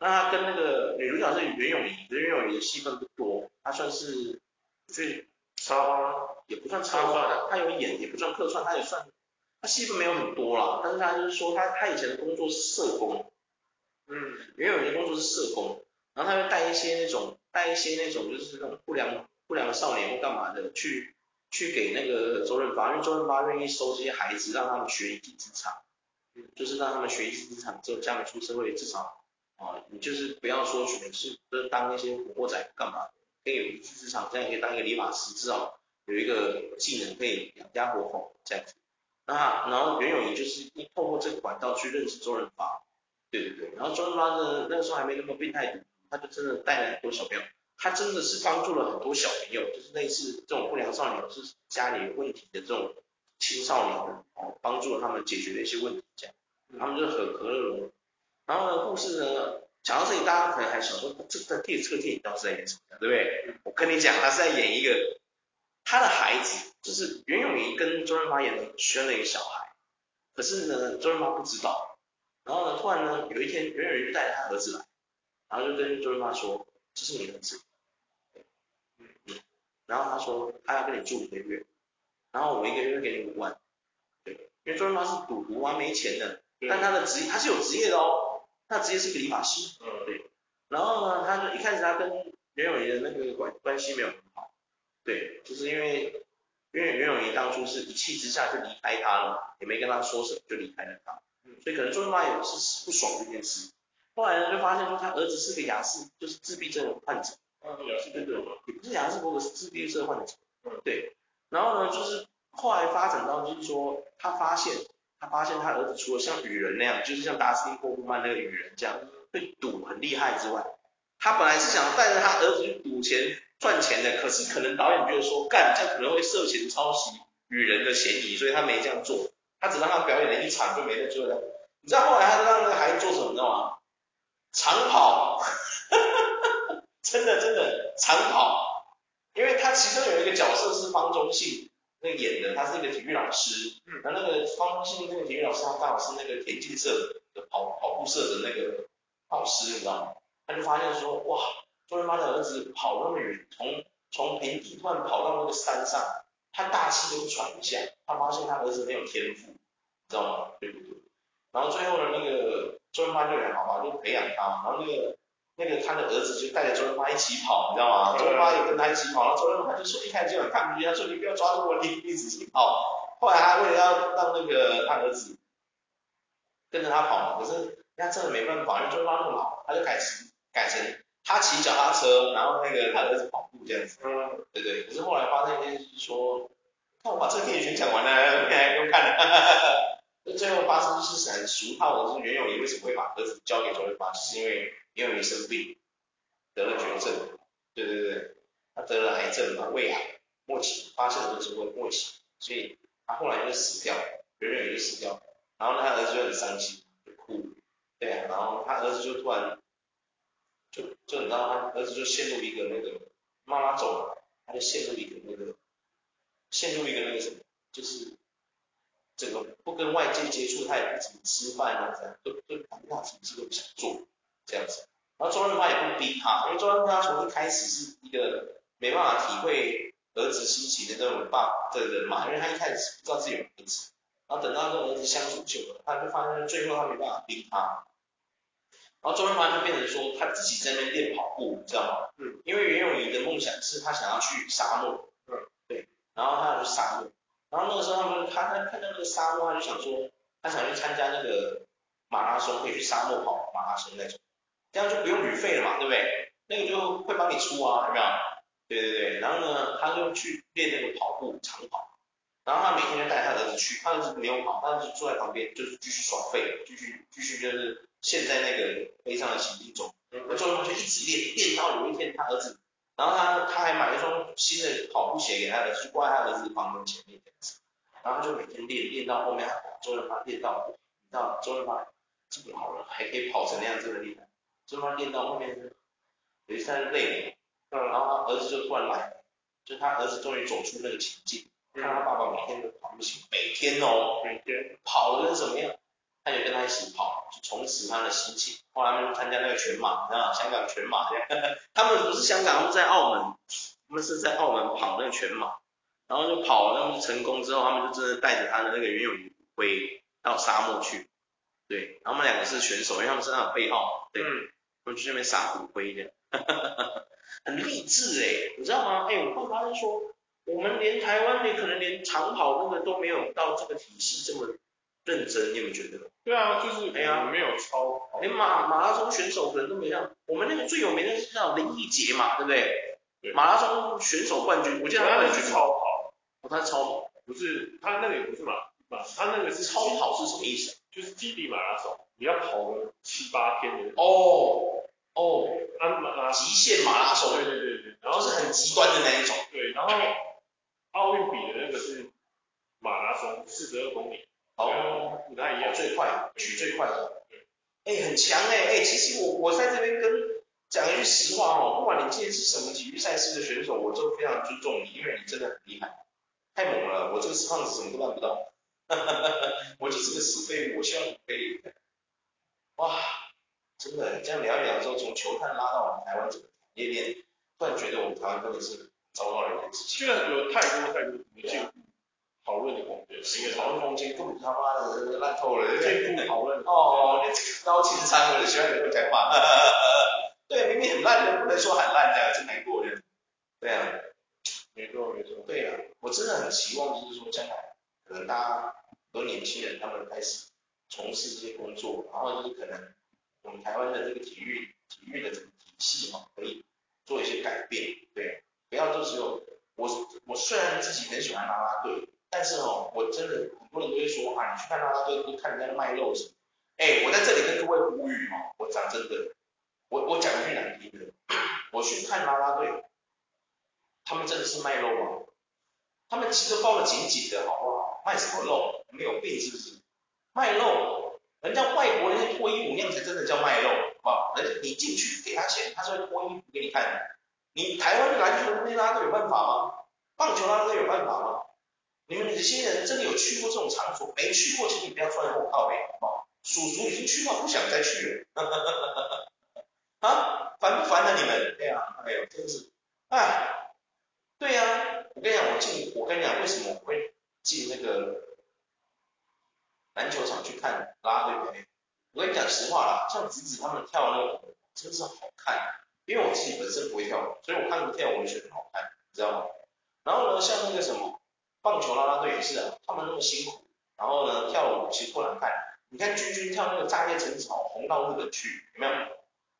那他跟那个女主角是袁咏仪，袁咏仪的戏份不多，他算是最插花，也不算插花，他有演也不算客串，他也算，他戏份没有很多啦。但是他就是说他他以前的工作是社工，嗯，袁咏仪的工作是社工，然后他会带一些那种带一些那种就是那种不良不良少年或干嘛的去。去给那个周润发，因为周润发愿意收这些孩子，让他们学一技之长，就是让他们学一技之长之后，将来出社会至少啊，你就是不要说全是就是当那些古惑仔干嘛，可以有一技之长，这样可以当一个理发师，至少有一个技能可以养家活口这样子。那然后袁咏仪就是一透过这个管道去认识周润发，对对对，然后周润发呢那个时候还没那么病态，他就真的带了很多小朋友。他真的是帮助了很多小朋友，就是类似这种不良少年，是家里有问题的这种青少年哦，帮助了他们解决了一些问题，这样，他们就很和乐融。然后呢，故事呢讲到这里，大家可能还想说，这个电这个电影到底是在演什么，对不对？我跟你讲，他是在演一个他的孩子，就是袁咏仪跟周润发演的生了一个小孩，可是呢，周润发不知道。然后呢，突然呢，有一天袁咏仪就带着他儿子来，然后就跟周润发说，这是你儿子。嗯，然后他说他要跟你住一个月，然后我一个月给你五万，对，因为周润发是赌徒啊，没钱的，但他的职业他是有职业的哦，他的职业是个理发师，嗯，对，然后呢，他就一开始他跟袁咏仪的那个关关系没有很好，对，就是因为因为袁咏仪当初是一气之下就离开他了，也没跟他说什么就离开了他，所以可能周润发也是不爽这件事，后来呢就发现说他儿子是个亚斯，就是自闭症患者。嗯，亚斯伯格嘛，也不是亚斯伯格，是自闭症患者。嗯，对。然后呢，就是后来发展到，就是说他发现，他发现他儿子除了像雨人那样，就是像达斯汀霍夫曼那个雨人这样会赌很厉害之外，他本来是想带着他儿子去赌钱赚钱的，可是可能导演觉得说，干这样可能会涉嫌抄袭雨人的嫌疑，所以他没这样做，他只让他表演了一场就没再做了。你知道后来他让那个孩子做什么，你知道吗？长跑，真的真的长跑，因为他其中有一个角色是方中信那个演的，他是一个体育老师，嗯，那那个方中信那个体育老师，他刚好是那个田径社的跑跑步社的那个老师，你知道吗？他就发现说，哇，周润发的儿子跑那么远，从从平地突然跑到那个山上，他大气都不喘一下，他发现他儿子很有天赋，你知道吗？对不对？然后最后呢，那个周润发就很好嘛，就培养他，然后那个那个他的儿子就带着周润发一起跑，你知道吗？周润发也跟他一起跑，然后周润发就说一开始就很抗拒，他说你不要抓住我，你一直去跑。后来他为了要让那个他儿子跟着他跑嘛，可是人家真的没办法，因为周润发那么老，他就改成改成他骑脚踏车，然后那个他儿子跑步这样子。嗯，对对。可是后来发生一件事，说，看我把这个电影全讲完了，你还不用看了。那最后发生就是很俗套的，就是袁咏仪为什么会把儿子交给周润发，就是因为袁咏仪生病得了绝症，对对对，他得了癌症嘛，胃癌末期，发现的时候末期，所以他后来就死掉了，袁咏仪就死掉，然后呢，他儿子就很伤心，就哭，对啊，然后他儿子就突然就就你知道他儿子就陷入一个那个妈妈走了，他就陷入一个那个陷入一个那个什么，就是。整个不跟外界接触，他也不怎么吃饭啊，这样都都不大什么事都不想做，这样子。然后周润发也不逼他，因为周润发从一开始是一个没办法体会儿子心情的这种爸的人嘛，因为他一开始是不知道自己有儿子，然后等到跟儿子相处久了，他就发现最后他没办法逼他，然后周润发就变成说他自己在那边练跑步，你知道吗？嗯。因为袁咏仪的梦想是他想要去沙漠，嗯，对，然后他要去沙漠。然后那个时候他们他他看到那个沙漠，他就想说，他想去参加那个马拉松，可以去沙漠跑马拉松那种，这样就不用旅费了嘛，对不对？那个就会帮你出啊，有没有？对对对。然后呢，他就去练那个跑步长跑，然后他每天就带他儿子去，他儿子没有跑，他儿子坐在旁边就是继续耍废，继续继续就是陷在那个悲伤的情境中。那周润发就一直练，练到有一天他儿子。然后他他还买了一双新的跑步鞋给他儿子，挂在他儿子房门前面这样子。然后他就每天练，练到后面，周润发练到，你知道周润发这么老了还可以跑成那样子的厉害。周润发练到后面，有一次他累了，嗯，然后他儿子就突然来，就他儿子终于走出那个情境，看他爸爸每天都跑步行，每天哦，每天跑的跟什么样？他也跟他一起跑，就重拾他的心情。后来他们参加那个全马，你知道香港全马这样。他们不是香港，他们在澳门，他们是在澳门跑那个全马，然后就跑了，他们成功之后，他们就真的带着他的那个袁咏仪回到沙漠去。对，然后他们两个是选手，因为他们身上有背号，对，嗯、他们去那边撒骨灰的，很励志哎，你知道吗？哎，我爸妈说，我们连台湾的可能连长跑那个都没有到这个体系这么。认真，你有没有觉得？对啊，就是哎呀，没有超跑，连马马拉松选手可能都没样。我们那个最有名的是叫林义杰嘛，对不对？对。马拉松选手冠军，我记得他那个是超跑，哦，他是超跑，不是，他那个也不是马马，他那个是超跑是什么意思？就是基地马拉松，你要跑个七八天的。哦哦，啊马拉极限马拉松，对对对对，然后是很极端的那一种。对，然后奥运比的那个是马拉松，四十二公里。哦，不太一样，最快，取最快的。哎，很强哎哎，其实我我在这边跟讲一句实话哦，不管你今天是什么体育赛事的选手，我都非常尊重你，因为你真的很厉害，太猛了，我这个死胖子什么都办不到，哈哈哈哈，我就是个死废物，我希望你可以，哇，真的这样聊一聊之后，从球探拉到我们台湾这个业链，突然觉得我们台湾真的是糟糕的一件事情，现在有太多太多没进步。讨论的空间，是一个讨论空间，根本他妈的烂透了。进步讨论。哦，你这个高情商，我就喜欢你这种讲话。对，明明很烂的，不能说很烂的，真难过的。对啊。没错没错。对啊，我真的很期望，就是说将来可能大家很多年轻人他们开始从事这些工作，然后就是可能我们台湾的这个体育体育的这个体系嘛，可以做一些改变。对，不要就只有我我虽然自己很喜欢啦啦队。但是哦，我真的很多人都会说啊，你去看啦啦队，都看人家卖肉什么。哎，我在这里跟各位呼吁哦，我讲真的，我我讲句难听的，我去看啦啦队，他们真的是卖肉吗？他们其实包的紧紧的，好不好？卖什么肉？没有病是不是？卖肉，人家外国那些脱衣舞那样才真的叫卖肉，好不好？人你进去给他钱，他是会脱衣服给你看。你台湾的篮球那啦啦队有办法吗？棒球啦啦队有办法吗？你们这些人真的有去过这种场所？没去过，请你不要出来跟我靠北，好不好？叔叔已经去过，不想再去了。啊，烦不烦啊你们？对啊，哎呦，真是，哎，对呀、我跟你讲，我进，我跟你讲，为什么我会进那个篮球场去看拉队表演？我跟你讲实话啦，像子子他们跳的那个，真是看。因为我自己本身不会跳舞，所以我看他们跳舞我觉得很好看，你知道吗？然后呢，像那个什么棒球啦啦队也是啊，他们那么辛苦，然后呢跳舞其实不难看。你看君君跳那个炸裂城堡红到那个去，有没有？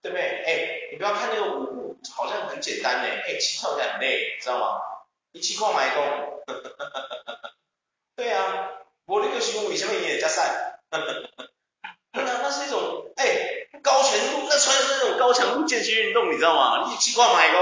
对不对？哎，你不要看那个舞步好像很简单哎，哎，其实跳起来很累，知道吗？一起矿买工，对啊，我那个时候为什么也加赛？那，那是一种哎高强度，那穿的是那种高强度间歇运动，你知道吗？你一起矿买工，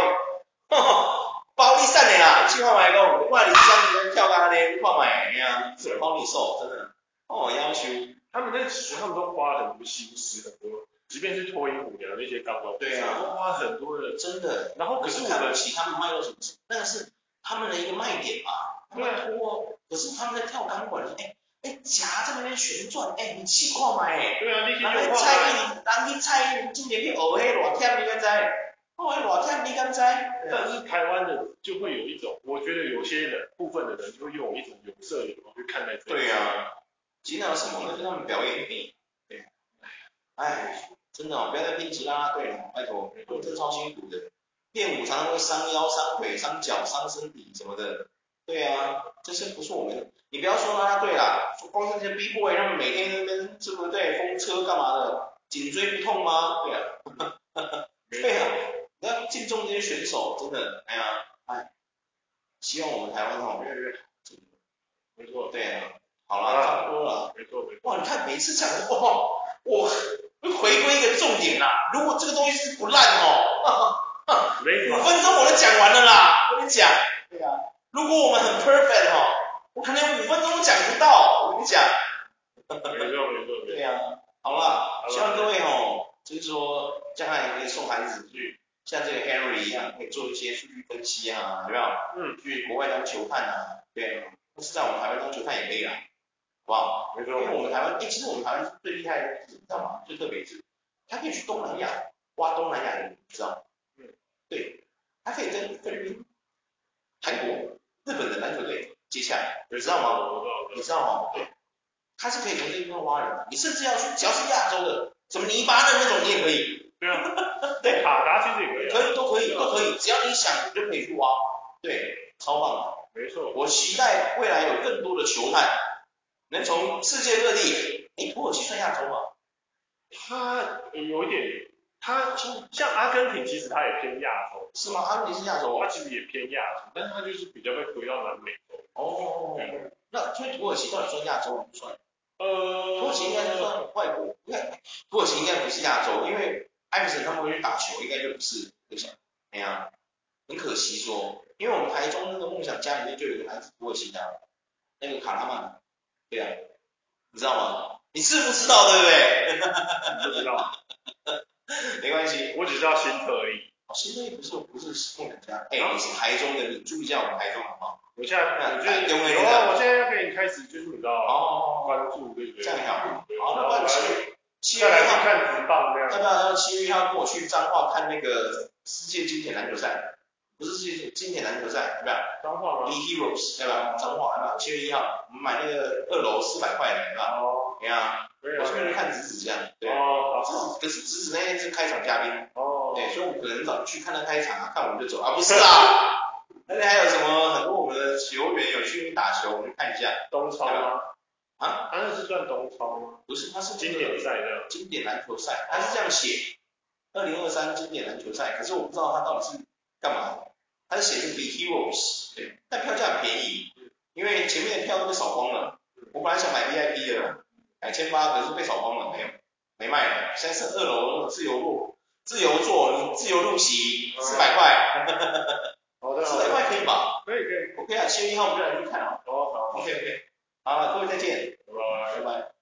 包你散的啦，一起矿买工，不然你像你在跳咖喱矿买那样，只包你瘦，真的，哦要求。他们那时他们都花了很多心思，很多，即便是脱衣舞娘那些高高，对啊，都花很多的，真的。然后可是我们其他们卖到什么？那个是他们的一个卖点嘛。对啊。脱，可是他们在跳钢管，哎哎夹在那边旋转，哎你气矿买哎。对啊，你去看蔡依林，当你蔡依林今年去学迄热跳，你敢知？哦，迄热跳你敢知？但是台湾的就会有一种，我觉得有些人部分的人就会用一种有色眼光去看待这。对啊。其他什么？那是他们表演力。对，哎，真的哦，不要再拼其他啦啦队了，拜托，都真超辛苦的。练舞常常会伤腰、伤腿、伤脚、伤身体什么的。对啊，这些不是我们，你不要说啦啦队啦，光是这些 B boy，他们每天在那边，对不对？风车干嘛的？颈椎不痛吗？对啊，对啊，你要敬重这些选手，真的，哎呀，哎，希望我们台湾哦越来越好，真的。没错，对啊。好了，差不多了。没错没错。哇，你看每次讲的哇，我回归一个重点啦。如果这个东西是不烂哦，五分钟我都讲完了啦。我跟你讲，对啊。如果我们很 perfect 哦，我可能五分钟都讲不到。我跟你讲。没错没错。对啊。好了，希望各位哦，就是说将来可以送孩子去，像这个 Henry 一样，可以做一些数据分析啊，有没有？嗯。去国外当球探啊，对。不是在我们台湾当球探也可以啦。好不好？没错，因为我们台湾，哎，其实我们台湾是最厉害的，你知道吗？最特别是，他可以去东南亚挖东南亚人，你知道吗？嗯，对，他可以跟菲律宾、韩国、日本的篮球队接洽，你知道吗？你知道吗？对，他是可以从这地方挖人的，你甚至要去，只要是亚洲的，什么泥巴的那种，你也可以。对啊，对，卡达其实也可以，可以，都可以，都可以，只要你想，你就可以去挖。对，超棒的，没错。我期待未来有更多的球探。能从世界各地，你，土耳其算亚洲吗？他有一点，他像阿根廷，其实他也偏亚洲。是吗？阿根廷是亚洲？他其实也偏亚洲，但是他就是比较会回到南美洲。哦。那所以土耳其到底算亚洲不算？呃。土耳其应该是算外国，因为土耳其应该不是亚洲，因为艾弗森他们会去打球，应该就不是。我想，哎呀，很可惜说，因为我们台中那个梦想家里面就有一个来自土耳其的，那个卡拉曼。对啊，你知道吗？你知不知道，对不对？不知道。没关系，我只知道新特而已。哦，新特不是不是梦想家，哎，你是台中的，你注意一下我们台中好不好？我现在，我觉得有啊，我现在要给你开始就是你知道，哦，关注对不对？这样好。好，那七七月一号看很棒这样。要不要要七月一号跟我去彰化看那个世界经典篮球赛？不是世界经典篮球赛，要不要？彰化吗 Heroes，要不要？彰化，要不要？七月一号，我们买那个二楼四百块的，要不要？哦。对啊？我顺便看子子这样。对。哦。子子，可是子子那天是开场嘉宾。哦。对，所以我们可能很早去看他开场啊，看我们就走啊，不是啊。那天还有什么很多我们的球员有去打球，我们去看一下。东超吗？啊？他那是算东超吗？不是，他是经典赛的。经典篮球赛，他是这样写，二零二三经典篮球赛，可是我不知道他到底是干嘛的。他是写的 Be Heroes，对，但票价很便宜，因为前面的票都被扫光了。我本来想买 VIP 的，两千八，可是被扫光了，没有，没卖了。现在是二楼那个自由落自由坐，自由入席，四百块。好的，四百块可以吧？可以可以。OK 啊，七月一号我们就来去看啊。好好。OK OK。好了，各位再见。拜拜。拜拜。